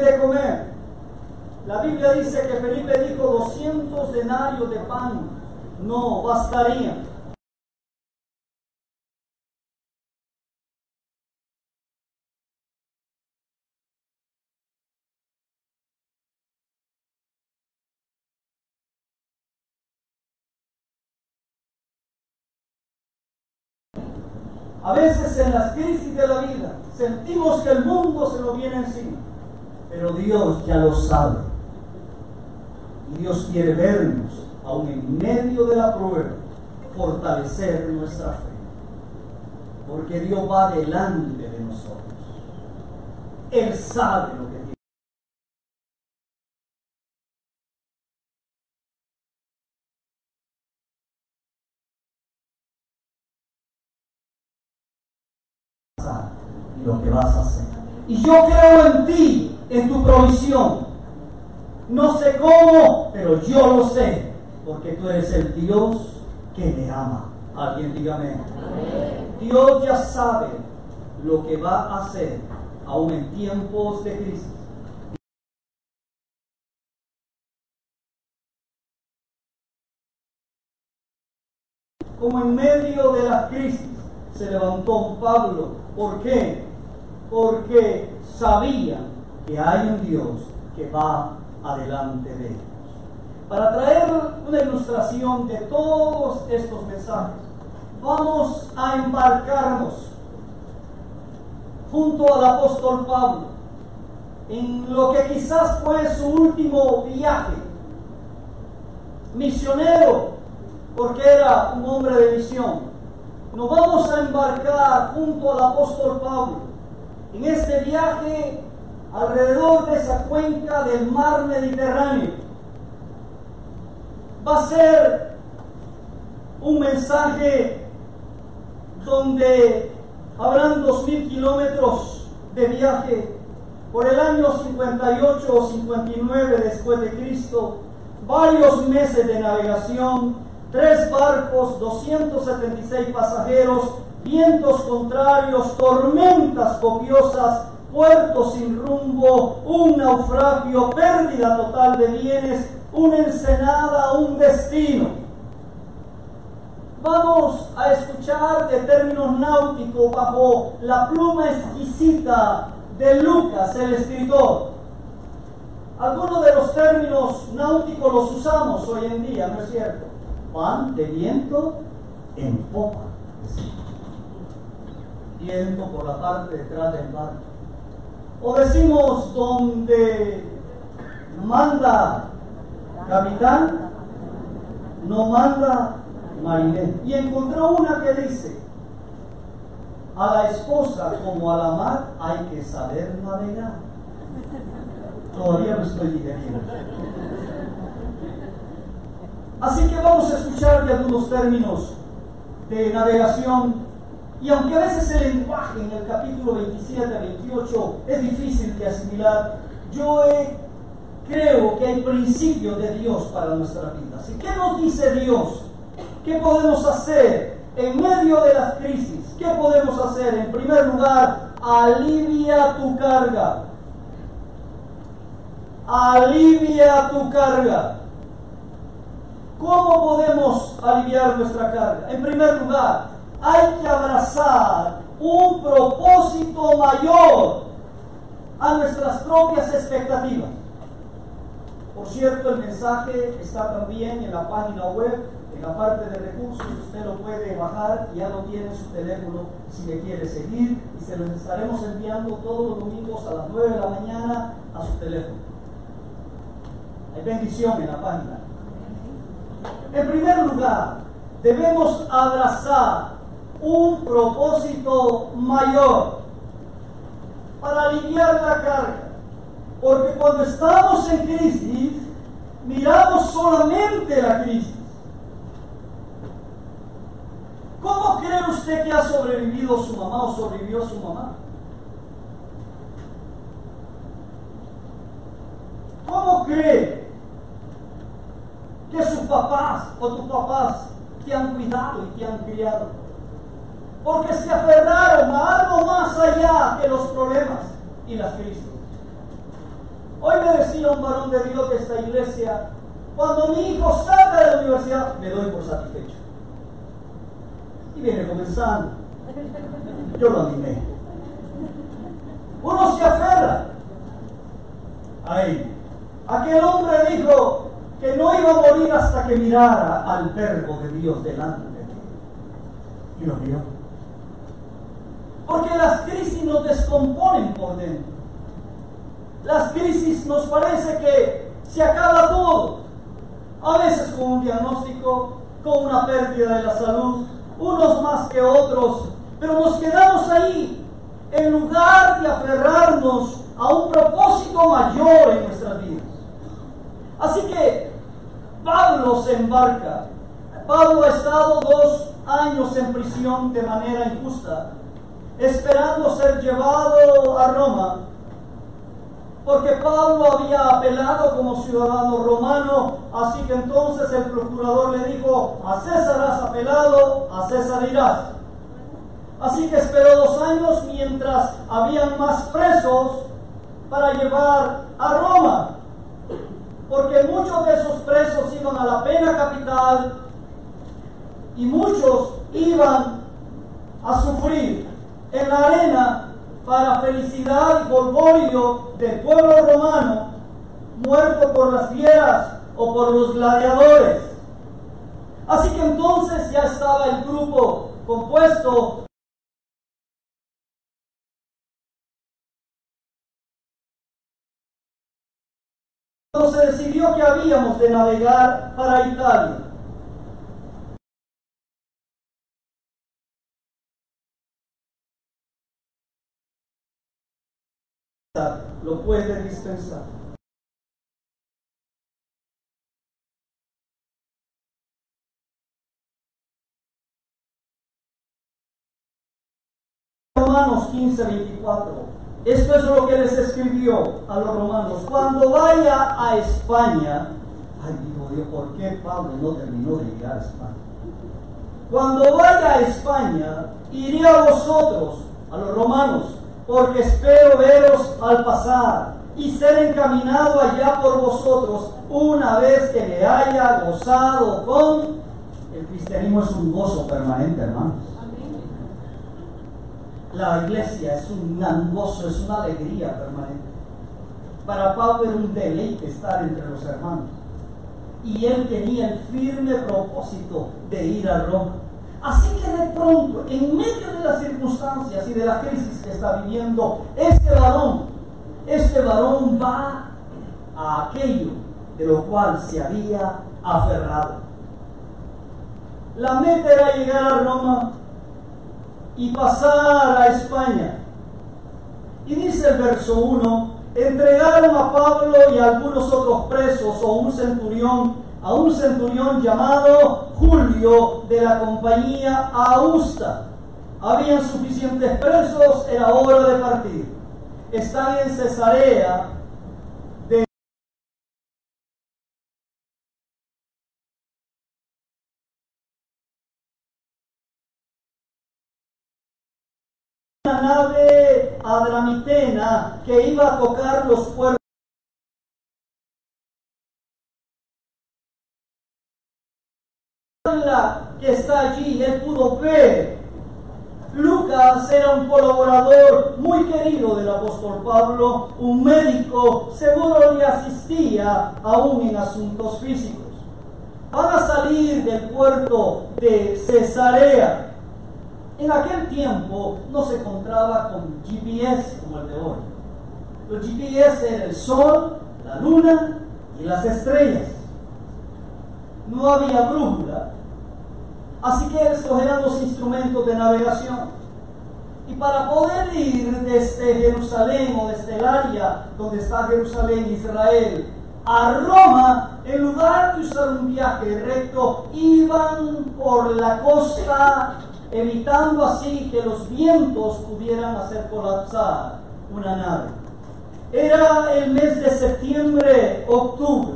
de comer. La Biblia dice que Felipe dijo 200 denarios de pan no bastarían. A veces en las crisis de la vida sentimos que el mundo se nos viene encima, pero Dios ya lo sabe. Y Dios quiere vernos, aun en medio de la prueba, fortalecer nuestra fe. Porque Dios va delante de nosotros. Él sabe lo que tiene. y lo que vas a hacer. Y yo creo en ti, en tu provisión. No sé cómo, pero yo lo sé, porque tú eres el Dios que me ama. Alguien dígame. Dios ya sabe lo que va a hacer, aún en tiempos de crisis. Como en medio de la crisis se levantó Pablo. ¿Por qué? Porque sabía que hay un Dios que va adelante de ellos. Para traer una ilustración de todos estos mensajes, vamos a embarcarnos junto al apóstol Pablo en lo que quizás fue su último viaje misionero, porque era un hombre de misión. Nos vamos a embarcar junto al apóstol Pablo en este viaje alrededor de esa cuenca del mar Mediterráneo. Va a ser un mensaje donde habrán dos mil kilómetros de viaje por el año 58 o 59 después de Cristo, varios meses de navegación, tres barcos, 276 pasajeros, vientos contrarios, tormentas copiosas, puertos sin rumbo, un naufragio, pérdida total de bienes, una ensenada, un destino. Vamos a escuchar de términos náuticos bajo la pluma exquisita de Lucas, el escritor. Algunos de los términos náuticos los usamos hoy en día, ¿no es cierto? Pan de viento en popa. Por la parte detrás del barco. O decimos donde manda capitán, no manda marinero. Y encontró una que dice, a la esposa como a la mar hay que saber navegar. Todavía no estoy digeriendo. Así que vamos a escuchar de algunos términos de navegación. Y aunque a veces el lenguaje en el capítulo 27 a 28 es difícil de asimilar, yo creo que hay principios de Dios para nuestra vida. Así ¿qué nos dice Dios? ¿Qué podemos hacer en medio de las crisis? ¿Qué podemos hacer? En primer lugar, alivia tu carga. Alivia tu carga. ¿Cómo podemos aliviar nuestra carga? En primer lugar, hay que abrazar un propósito mayor a nuestras propias expectativas. Por cierto, el mensaje está también en la página web, en la parte de recursos, usted lo puede bajar ya lo tiene en su teléfono si le quiere seguir y se los estaremos enviando todos los domingos a las 9 de la mañana a su teléfono. Hay bendición en la página. En primer lugar, debemos abrazar un propósito mayor para aliviar la carga. Porque cuando estamos en crisis, miramos solamente la crisis. ¿Cómo cree usted que ha sobrevivido su mamá o sobrevivió su mamá? ¿Cómo cree que sus papás o tus papás te han cuidado y te han criado? Porque se aferraron a algo más allá que los problemas y las crisis. me decía un varón de Dios de esta iglesia, cuando mi hijo salga de la universidad, me doy por satisfecho. Y viene comenzando. Yo lo animé. Uno se aferra. Ahí. Aquel hombre dijo que no iba a morir hasta que mirara al verbo de Dios delante de él. Y lo vio. Porque las crisis nos descomponen por dentro. Las crisis nos parece que se acaba todo. A veces con un diagnóstico, con una pérdida de la salud, unos más que otros, pero nos quedamos ahí en lugar de aferrarnos a un propósito mayor en nuestras vidas. Así que Pablo se embarca. Pablo ha estado dos años en prisión de manera injusta, esperando ser llevado a Roma porque Pablo había apelado como ciudadano romano, así que entonces el procurador le dijo, a César has apelado, a César irás. Así que esperó dos años mientras habían más presos para llevar a Roma, porque muchos de esos presos iban a la pena capital y muchos iban a sufrir en la arena para felicidad y polvorio del pueblo romano, muerto por las fieras o por los gladiadores. Así que entonces ya estaba el grupo compuesto Cuando se decidió que habíamos de navegar para Italia. Lo puede dispensar. Romanos 15, 24. Esto es lo que les escribió a los romanos. Cuando vaya a España, ay digo Dios, ¿por qué Pablo no terminó de llegar a España? Cuando vaya a España, iré a vosotros, a los romanos, porque espero veros al pasar y ser encaminado allá por vosotros una vez que me haya gozado con... El cristianismo es un gozo permanente, hermanos. La iglesia es un gozo, es una alegría permanente. Para Pablo era un deleite estar entre los hermanos. Y él tenía el firme propósito de ir a Roma. Así que de pronto, en medio de las circunstancias y de la crisis que está viviendo este varón, este varón va a aquello de lo cual se había aferrado. La meta era llegar a Roma y pasar a España. Y dice el verso 1, entregaron a Pablo y a algunos otros presos o un centurión a un centurión llamado Julio de la compañía Augusta. Habían suficientes presos, era hora de partir. Están en Cesarea de una nave adramitena que iba a tocar los puertos que está allí, él pudo ver. Lucas era un colaborador muy querido del apóstol Pablo, un médico, seguro le asistía aún en asuntos físicos. Van a salir del puerto de Cesarea. En aquel tiempo no se encontraba con GPS como el de hoy. Los GPS eran el sol, la luna y las estrellas. No había brújula, Así que estos eran los instrumentos de navegación. Y para poder ir desde Jerusalén o desde el área donde está Jerusalén, Israel, a Roma, en lugar de usar un viaje recto, iban por la costa, evitando así que los vientos pudieran hacer colapsar una nave. Era el mes de septiembre, octubre.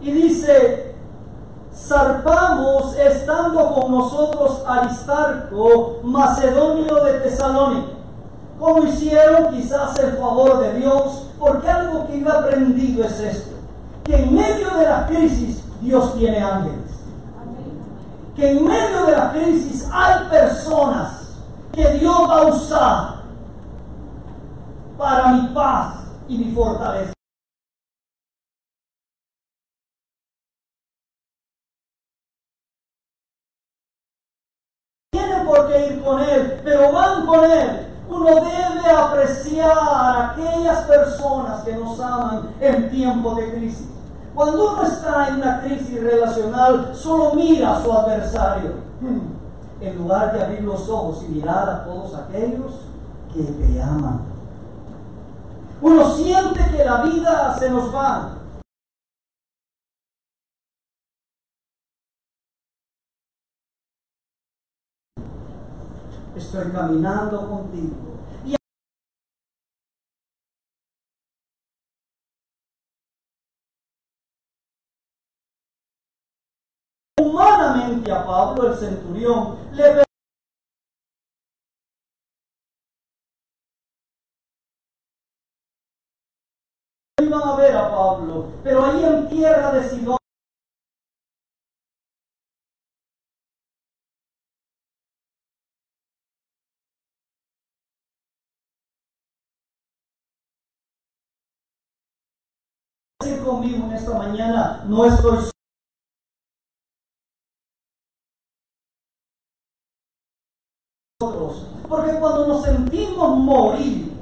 Y dice, zarpamos estando con nosotros Aristarco, macedonio de Tesalónica. Como hicieron quizás el favor de Dios, porque algo que iba aprendido convencido es esto, que en medio de la crisis Dios tiene ángeles. Que en medio de la crisis hay personas que Dios va a usar para mi paz y mi fortaleza. Con Él, pero van con Él. Uno debe apreciar a aquellas personas que nos aman en tiempo de crisis. Cuando uno está en una crisis relacional, solo mira a su adversario. En lugar de abrir los ojos y mirar a todos aquellos que te aman. Uno siente que la vida se nos va. Estoy caminando contigo. Y humanamente a Pablo el centurión le iban a ver a Pablo, pero ahí en tierra de Sidón en esta mañana, no estoy nosotros, porque cuando nos sentimos morir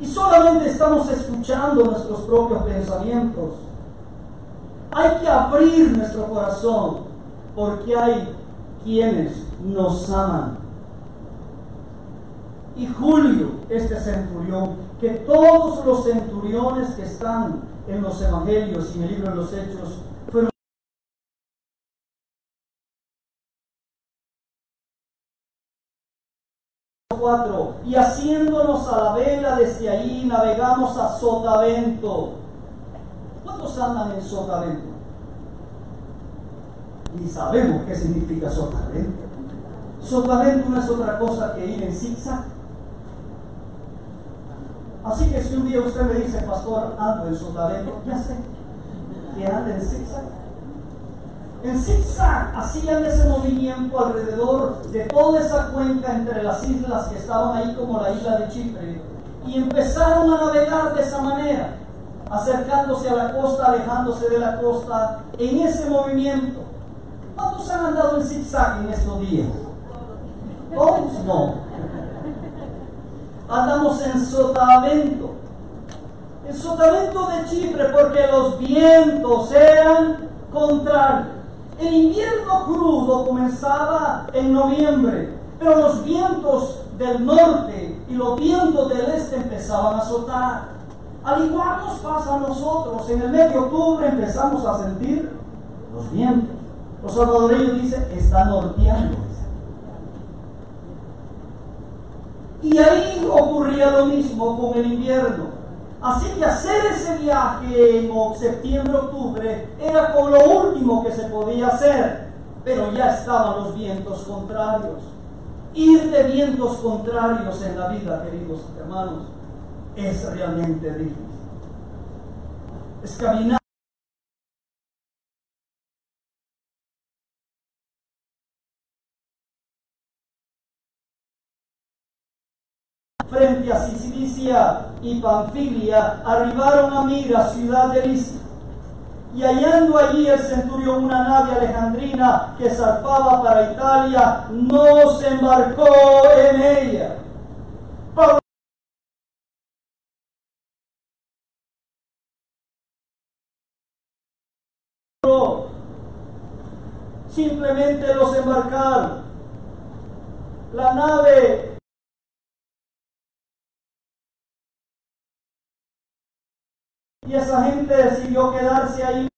y solamente estamos escuchando nuestros propios pensamientos, hay que abrir nuestro corazón porque hay quienes nos aman. Y Julio, este centurión, que todos los centuriones que están en los evangelios y en el libro de los hechos fueron cuatro y haciéndonos a la vela desde ahí navegamos a Sotavento. ¿Cuántos andan en Sotavento? Y sabemos qué significa Sotavento. Sotavento no es otra cosa que ir en zigzag. Así que si un día usted me dice, pastor, ando en Sotavento, ya sé que anda en zigzag. En zigzag hacían ese movimiento alrededor de toda esa cuenca entre las islas que estaban ahí como la isla de Chipre y empezaron a navegar de esa manera, acercándose a la costa, alejándose de la costa, en ese movimiento. ¿Cuántos han andado en zigzag en estos días? ¿Todos? No. Andamos en sotavento. En sotavento de Chipre porque los vientos eran contrarios. El invierno crudo comenzaba en noviembre, pero los vientos del norte y los vientos del este empezaban a azotar. Al igual nos pasa a nosotros, en el mes de octubre empezamos a sentir los vientos. Los salvadoreños dicen, está norteando. Y ahí ocurría lo mismo con el invierno. Así que hacer ese viaje en septiembre, octubre, era con lo último que se podía hacer, pero ya estaban los vientos contrarios. Ir de vientos contrarios en la vida, queridos hermanos, es realmente difícil. Es caminar. Y Panfilia, arribaron a Mira, ciudad de Licia. Y hallando allí el centurión una nave alejandrina que zarpaba para Italia, no se embarcó en ella. Simplemente los embarcaron. La nave y esa gente decidió quedarse ahí.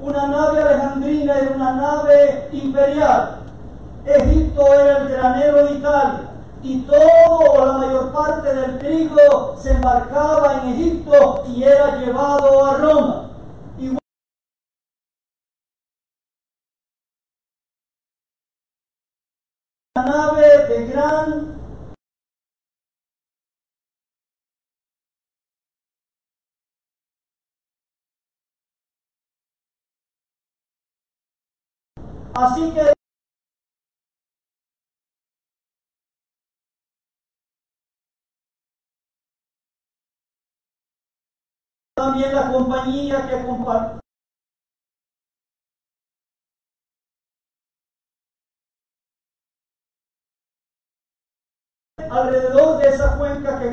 Una nave alejandrina era una nave imperial. Egipto era el granero de Italia y todo o la mayor parte del trigo se embarcaba en Egipto y era llevado a Roma. Una nave de gran Así que también la compañía que comparte alrededor de esa cuenca que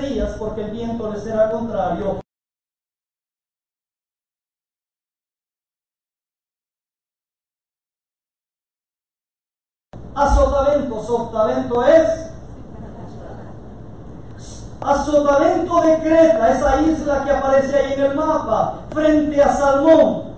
días porque el viento le será contrario. Azotavento, sotavento es Azotavento de Creta, esa isla que aparece ahí en el mapa, frente a Salmón.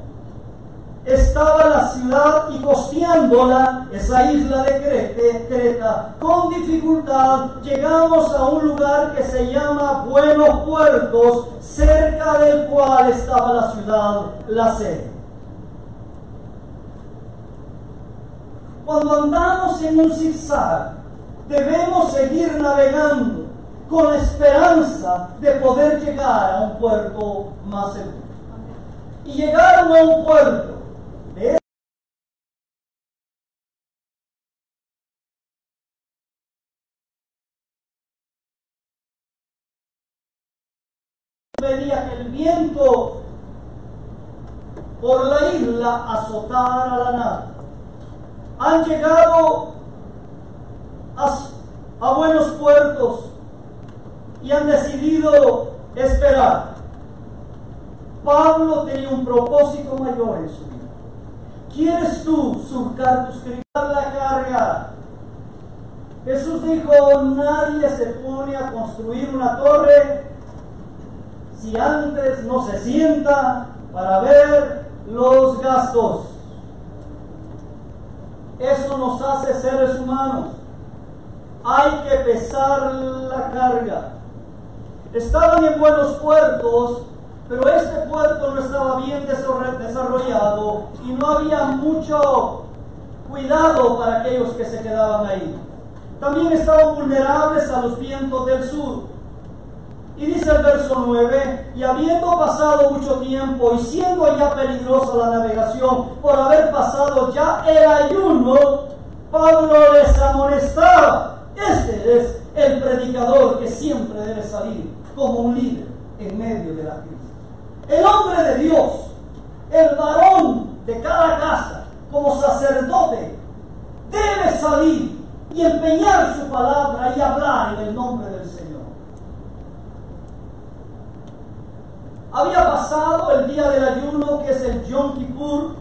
Estaba la ciudad y costeándola, esa isla de Creta, con dificultad llegamos a un lugar que se llama Buenos Puertos, cerca del cual estaba la ciudad, la sede. Cuando andamos en un zigzag, debemos seguir navegando con esperanza de poder llegar a un puerto más seguro. Y llegar a un puerto pedía que el viento por la isla azotara la nave. Han llegado a, buenos puertos y han decidido esperar. Pablo tenía un propósito mayor en su vida. ¿Quieres tú surcar tus la carga? Jesús dijo, nadie se pone a construir una torre si antes no se sienta para ver los gastos. Eso nos hace seres humanos. Hay que pesar la carga. Estaban en buenos puertos, pero este puerto no estaba bien desarrollado y no había mucho cuidado para aquellos que se quedaban ahí. También estaban vulnerables a los vientos del sur. Y dice el verso 9, y habiendo pasado mucho tiempo y siendo ya peligrosa la navegación por haber pasado ya el ayuno, Pablo les amonestaba. Este es el predicador que siempre debe salir como un líder en medio de la crisis. El hombre de Dios, el varón de cada casa, como sacerdote, debe salir y empeñar su palabra y hablar en el nombre del Señor. Había pasado el día del ayuno, que es el Yom Kippur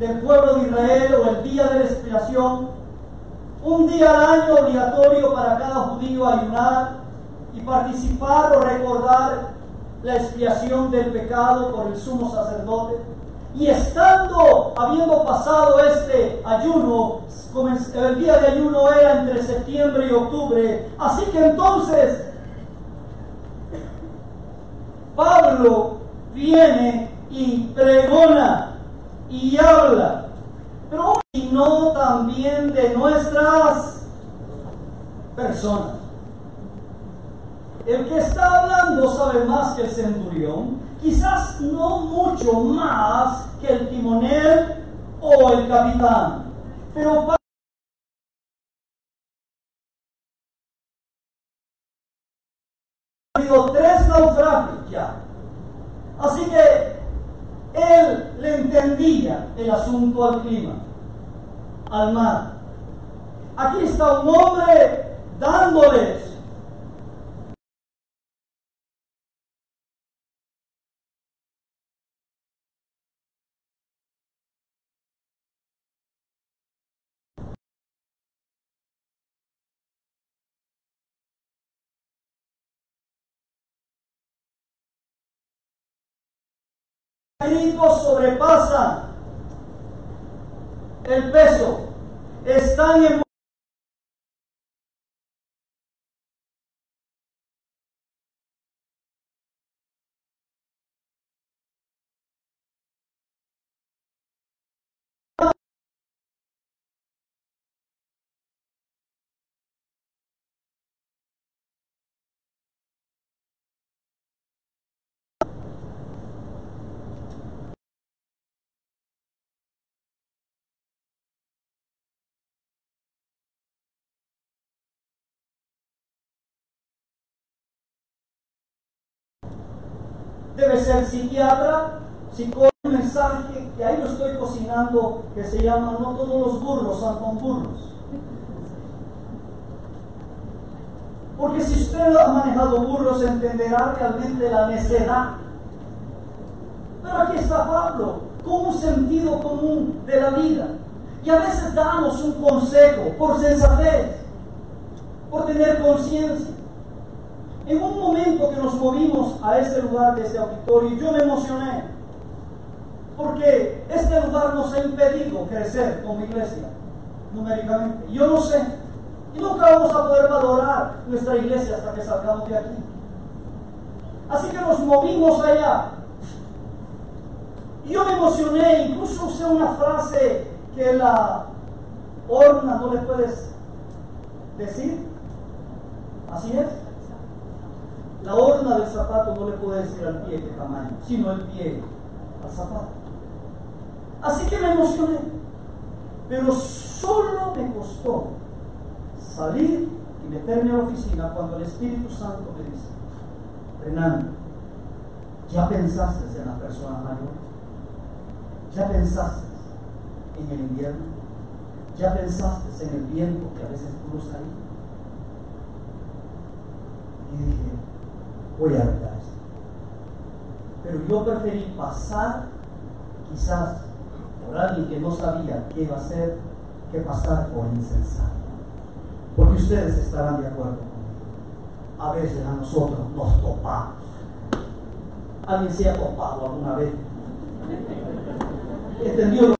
del pueblo de Israel, o el día de la expiación, un día al año obligatorio para cada judío ayunar y participar o recordar la expiación del pecado por el sumo sacerdote. Y estando, habiendo pasado este ayuno, el día de ayuno era entre septiembre y octubre, así que entonces Pablo viene y pregona y habla, pero no también de nuestras personas. El que está hablando sabe más que el centurión, quizás no mucho más que el timonel o el capitán, pero ha habido tres naufragios ya. Así que él le entendía el asunto al clima, al mar. Aquí está un hombre dándoles gritos sobrepasan el peso. Están en debe ser psiquiatra, psicólogo, mensaje que ahí lo estoy cocinando que se llama No todos los burros son burros. Porque si usted ha manejado burros entenderá realmente la necedad. Pero aquí está Pablo, con un sentido común de la vida. Y a veces damos un consejo por sensatez, por tener conciencia. En un momento que nos movimos a este lugar de este auditorio, yo me emocioné, porque este lugar nos ha impedido crecer como iglesia numéricamente. Yo no sé, y nunca vamos a poder valorar nuestra iglesia hasta que salgamos de aquí. Así que nos movimos allá. Y yo me emocioné, incluso usé una frase que la horna no le puedes decir. Así es. La horna del zapato no le puede decir al pie qué tamaño, sino el pie al zapato. Así que me emocioné. Pero solo me costó salir y meterme a la oficina cuando el Espíritu Santo me dice, Renan, ¿ya pensaste en la persona mayor? ¿Ya pensaste en el invierno? ¿Ya pensaste en el viento que a veces cruza ahí? Y dije, voy a arreglar esto. Pero yo preferí pasar, quizás por alguien que no sabía qué iba a hacer, que pasar por insensato. Porque ustedes estarán de acuerdo conmigo. A veces a nosotros nos topamos. ¿Alguien se ha topado alguna vez? ¿Entendió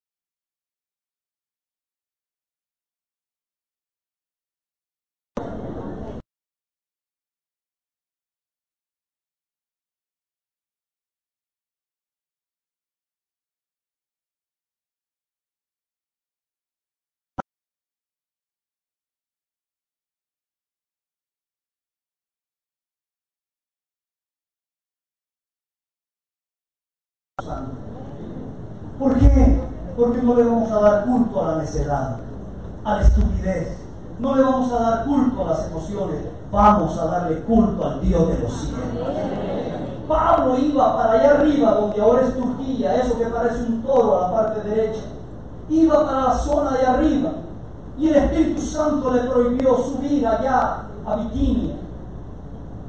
¿Por qué? Porque no le vamos a dar culto a la necedad, a la estupidez. No le vamos a dar culto a las emociones. Vamos a darle culto al Dios de los cielos. Pablo iba para allá arriba, donde ahora es Turquía, eso que parece un toro a la parte derecha. Iba para la zona de arriba. Y el Espíritu Santo le prohibió subir allá a Bitinia.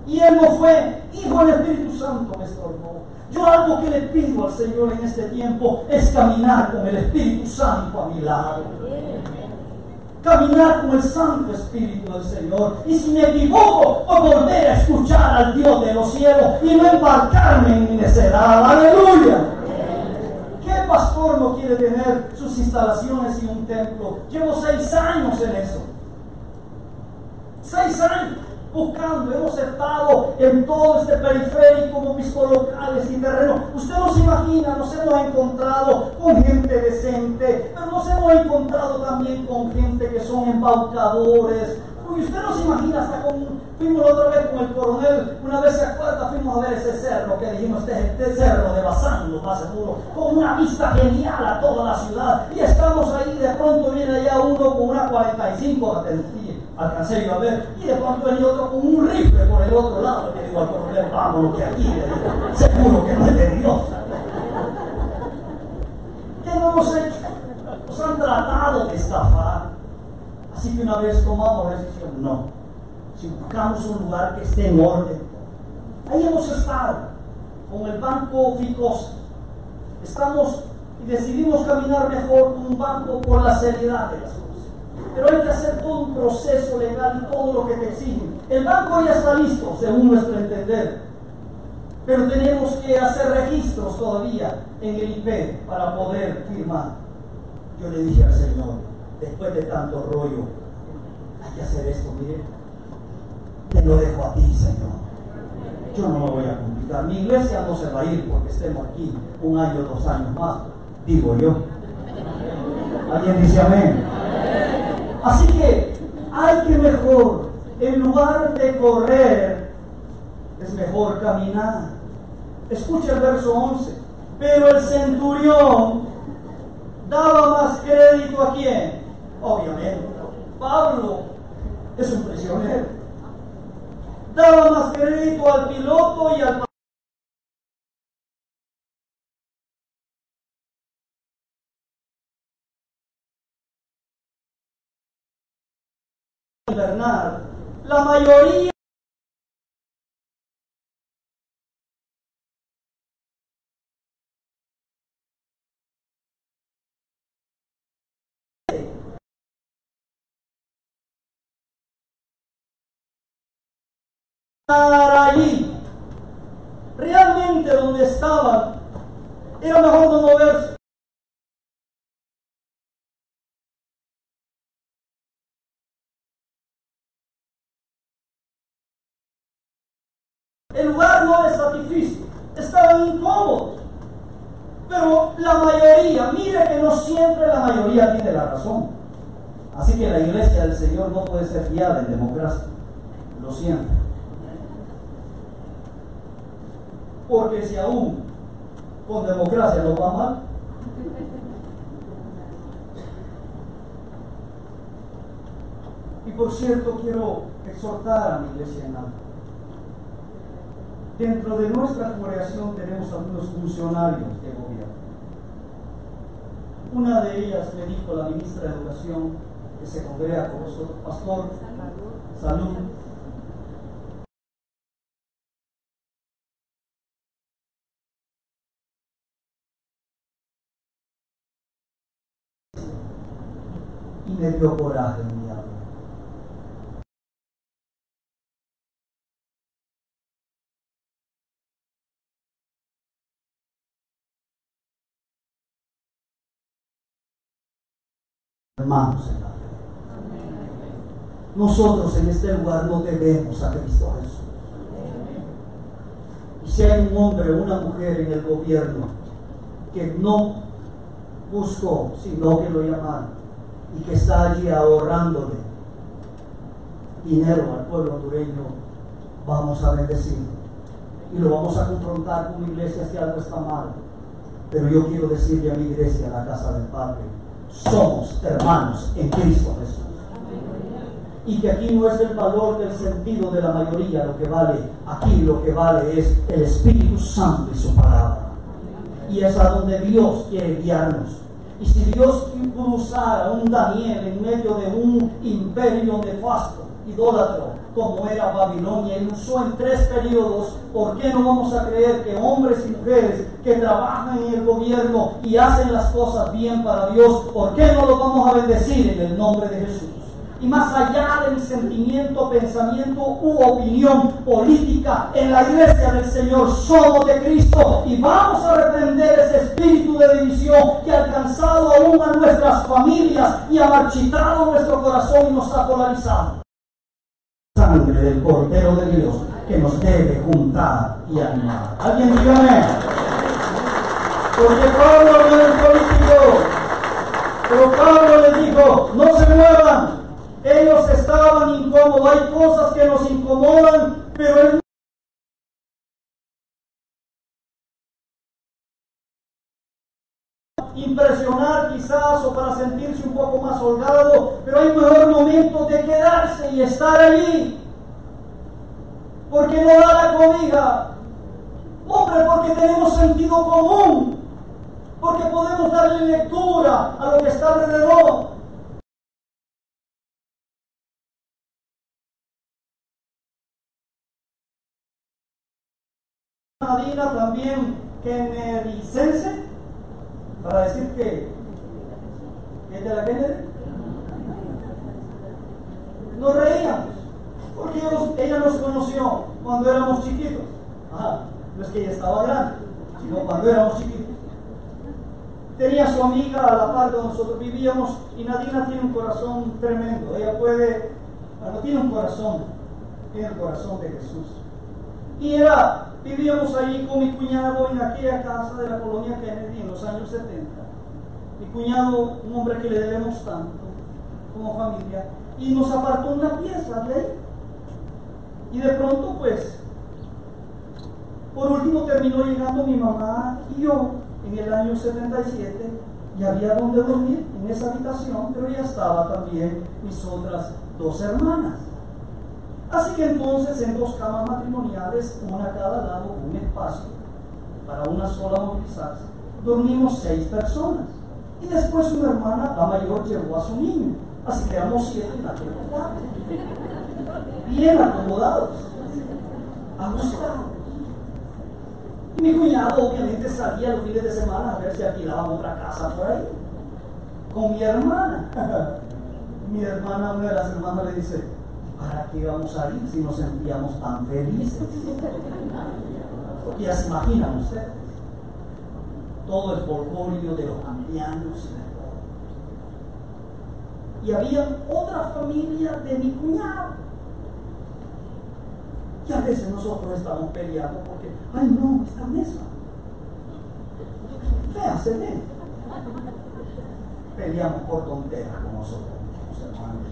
Y él no fue. Hijo del Espíritu Santo me estorbó. Yo algo que le pido al Señor en este tiempo es caminar con el Espíritu Santo a mi lado. Caminar con el Santo Espíritu del Señor. Y si me equivoco, pues volver a escuchar al Dios de los cielos y no embarcarme en mi necedad. Aleluya. ¿Qué pastor no quiere tener sus instalaciones y un templo? Llevo seis años en eso. Seis años buscando, hemos estado en todo este periférico, como locales y terreno. Usted no se imagina, nos hemos encontrado con gente decente, pero nos hemos encontrado también con gente que son embaucadores. Y usted no se imagina hasta con, fuimos la otra vez con el coronel, una vez se acuerda, fuimos a ver ese cerro que dijimos, este, este cerro de Basando, más seguro, con una vista genial a toda la ciudad. Y estamos ahí, de pronto viene allá uno con una 45 atención alcancé yo a ver, y de pronto venía otro con un rifle por el otro lado, que digo al coronel, vámonos que aquí, seguro que no es de Dios. ¿Qué hemos hecho? Nos han tratado de estafar. Así que una vez tomamos la decisión, no. Si buscamos un lugar que esté en orden, ahí hemos estado, con el banco Ficosa. Estamos y decidimos caminar mejor con un banco por la seriedad de las cosas. Pero hay que hacer todo un proceso legal y todo lo que te exigen. El banco ya está listo, según nuestro entender. Pero tenemos que hacer registros todavía en el IP para poder firmar. Yo le dije al Señor, después de tanto rollo, hay que hacer esto, mire. Te lo dejo a ti, Señor. Yo no me voy a complicar. Mi iglesia no se va a ir porque estemos aquí un año, dos años más, digo yo. ¿Alguien dice amén? Así que hay que mejor, en lugar de correr, es mejor caminar. Escucha el verso 11. Pero el centurión daba más crédito a quién? Obviamente. Pablo es un prisionero. Daba más crédito al piloto y al invernal, la mayoría allí. Realmente donde estaban era mejor no moverse. No es satisficio, estaban incómodos. Pero la mayoría, mire que no siempre la mayoría tiene la razón. Así que la iglesia del Señor no puede ser guiada en democracia. Lo siento. Porque si aún con democracia no va mal, y por cierto quiero exhortar a mi iglesia en algo. Dentro de nuestra congregación tenemos algunos funcionarios de gobierno. Una de ellas me dijo la ministra de Educación que se congrega con nosotros, pastor, salud, Hermanos en la fe. Nosotros en este lugar no tenemos a Cristo Jesús. Y si hay un hombre o una mujer en el gobierno que no buscó, sino que lo llamaron, y que está allí ahorrándole dinero al pueblo hondureño, vamos a bendecirlo. Y lo vamos a confrontar como iglesia si algo está mal. Pero yo quiero decirle a mi iglesia, a la casa del Padre, somos hermanos en Cristo Jesús. Y que aquí no es el valor del sentido de la mayoría lo que vale, aquí lo que vale es el Espíritu Santo y su palabra. Y es a donde Dios quiere guiarnos. Y si Dios pudo usar a un Daniel en medio de un imperio nefasto, idólatra, como era Babilonia, y usó en tres periodos, ¿por qué no vamos a creer que hombres y mujeres que trabajan en el gobierno y hacen las cosas bien para Dios, ¿por qué no lo vamos a bendecir en el nombre de Jesús? y más allá del sentimiento, pensamiento u opinión política en la iglesia del Señor somos de Cristo y vamos a reprender ese espíritu de división que ha alcanzado aún a nuestras familias y ha marchitado nuestro corazón y nos ha polarizado. Sangre del Cordero de Dios que nos debe juntar y animar. ¿Alguien dígame? Porque Pablo no era político, pero Pablo le dijo, no se muevan, ellos estaban incómodos. Hay cosas que nos incomodan, pero él impresionar quizás o para sentirse un poco más holgado, pero hay mejor momento de quedarse y estar allí. Porque no da la comida. Hombre, porque tenemos sentido común. Porque podemos darle lectura a lo que está alrededor. Nadina también kennedicense, para decir que es de la Kennedy. Nos reíamos, porque ella nos conoció cuando éramos chiquitos. Ajá, no es que ella estaba grande, sino cuando éramos chiquitos. Tenía su amiga a la par donde nosotros vivíamos y Nadina tiene un corazón tremendo. Ella puede, cuando tiene un corazón, tiene el corazón de Jesús. Y era, vivíamos allí con mi cuñado en aquella casa de la colonia Kennedy en los años 70. Mi cuñado, un hombre que le debemos tanto como familia, y nos apartó una pieza de ahí. Y de pronto, pues, por último terminó llegando mi mamá y yo en el año 77 y había donde dormir en esa habitación, pero ya estaba también mis otras dos hermanas. Así que entonces en dos camas matrimoniales, una a cada lado, un espacio para una sola movilizarse, dormimos seis personas. Y después su hermana, la mayor, llevó a su niño. Así que éramos siete en aquel Bien acomodados, ajustados. Mi cuñado obviamente salía los fines de semana a ver si alquilaban otra casa por ahí. Con mi hermana. mi hermana, una de las hermanas le dice, ¿para qué vamos a ir si nos sentíamos tan felices? Ya se imaginan ustedes. Todo el polvorio de los ancianos y había otra familia de mi cuñado. Y a veces nosotros estamos peleando porque, ay no, esta mesa. Fea. Peleamos por tonteras con nosotros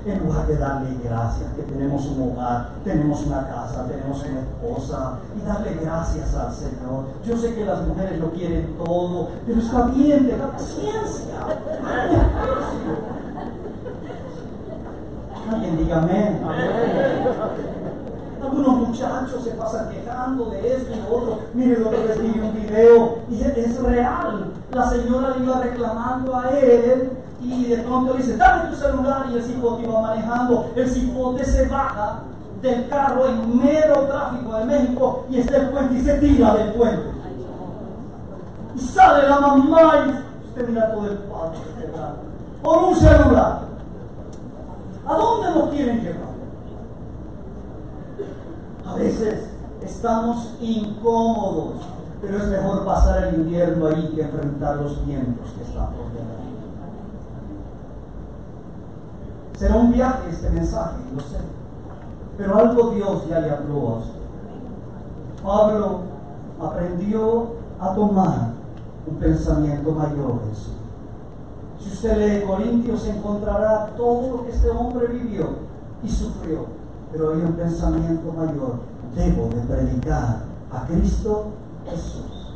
en lugar de darle gracias que tenemos un hogar, tenemos una casa, tenemos una esposa y darle gracias al Señor. Yo sé que las mujeres lo quieren todo, pero está bien, tenga paciencia. Alguien diga amén. Algunos muchachos se pasan quejando de esto y de otro. Mire, lo que les vi un video y es real. La señora le iba reclamando a él y de pronto dice, dame tu celular y el cipote iba manejando. El cipote se baja del carro en mero tráfico de México y está el puente y se tira del puente. Y sale la mamá y usted mira todo el padre por un celular. ¿A dónde nos quieren llevar? A veces estamos incómodos, pero es mejor pasar el invierno ahí que enfrentar los vientos que están por delante. Será un viaje este mensaje, lo sé, pero algo Dios ya le habló a usted. Pablo aprendió a tomar un pensamiento mayor en su si usted lee Corintios encontrará todo lo que este hombre vivió y sufrió. Pero hay un pensamiento mayor. Debo de predicar a Cristo Jesús.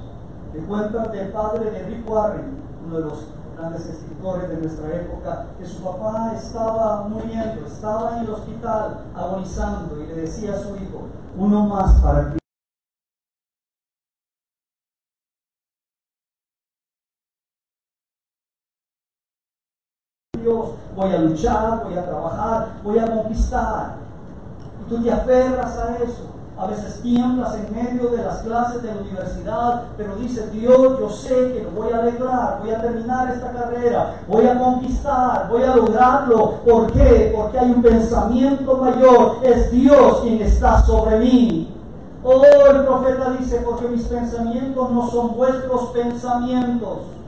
Me cuenta del padre de Rick Warren, uno de los grandes escritores de nuestra época, que su papá estaba muriendo, estaba en el hospital agonizando y le decía a su hijo, uno más para ti. voy a luchar, voy a trabajar, voy a conquistar. Y tú te aferras a eso. A veces tiemblas en medio de las clases de la universidad, pero dice Dios, yo sé que lo voy a lograr, voy a terminar esta carrera, voy a conquistar, voy a lograrlo. ¿Por qué? Porque hay un pensamiento mayor, es Dios quien está sobre mí. Oh, el profeta dice, porque mis pensamientos no son vuestros pensamientos.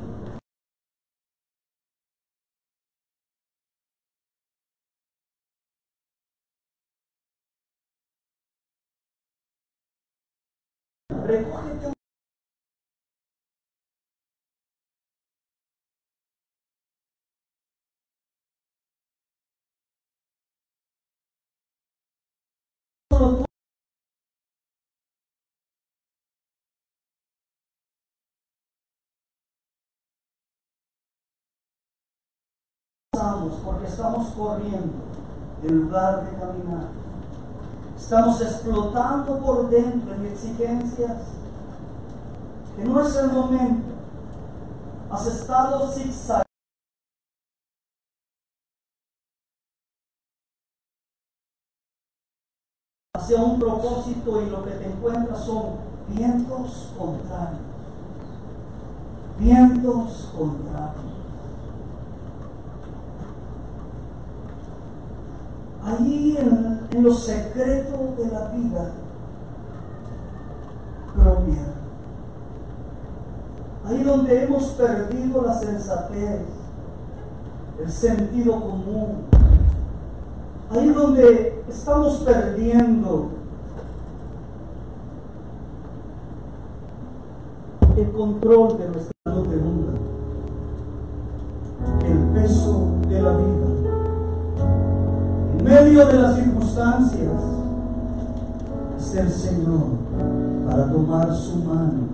Porque estamos corriendo en lugar de caminar. Estamos explotando por dentro en exigencias que no es el momento. Has estado zigzag. hacia un propósito y lo que te encuentras son vientos contrarios. Vientos contrarios. Ahí en, los secretos de la vida propia. Ahí donde hemos perdido la sensatez, el sentido común. Ahí donde estamos perdiendo el control de nuestra pregunta, de las circunstancias es el Señor para tomar su mano.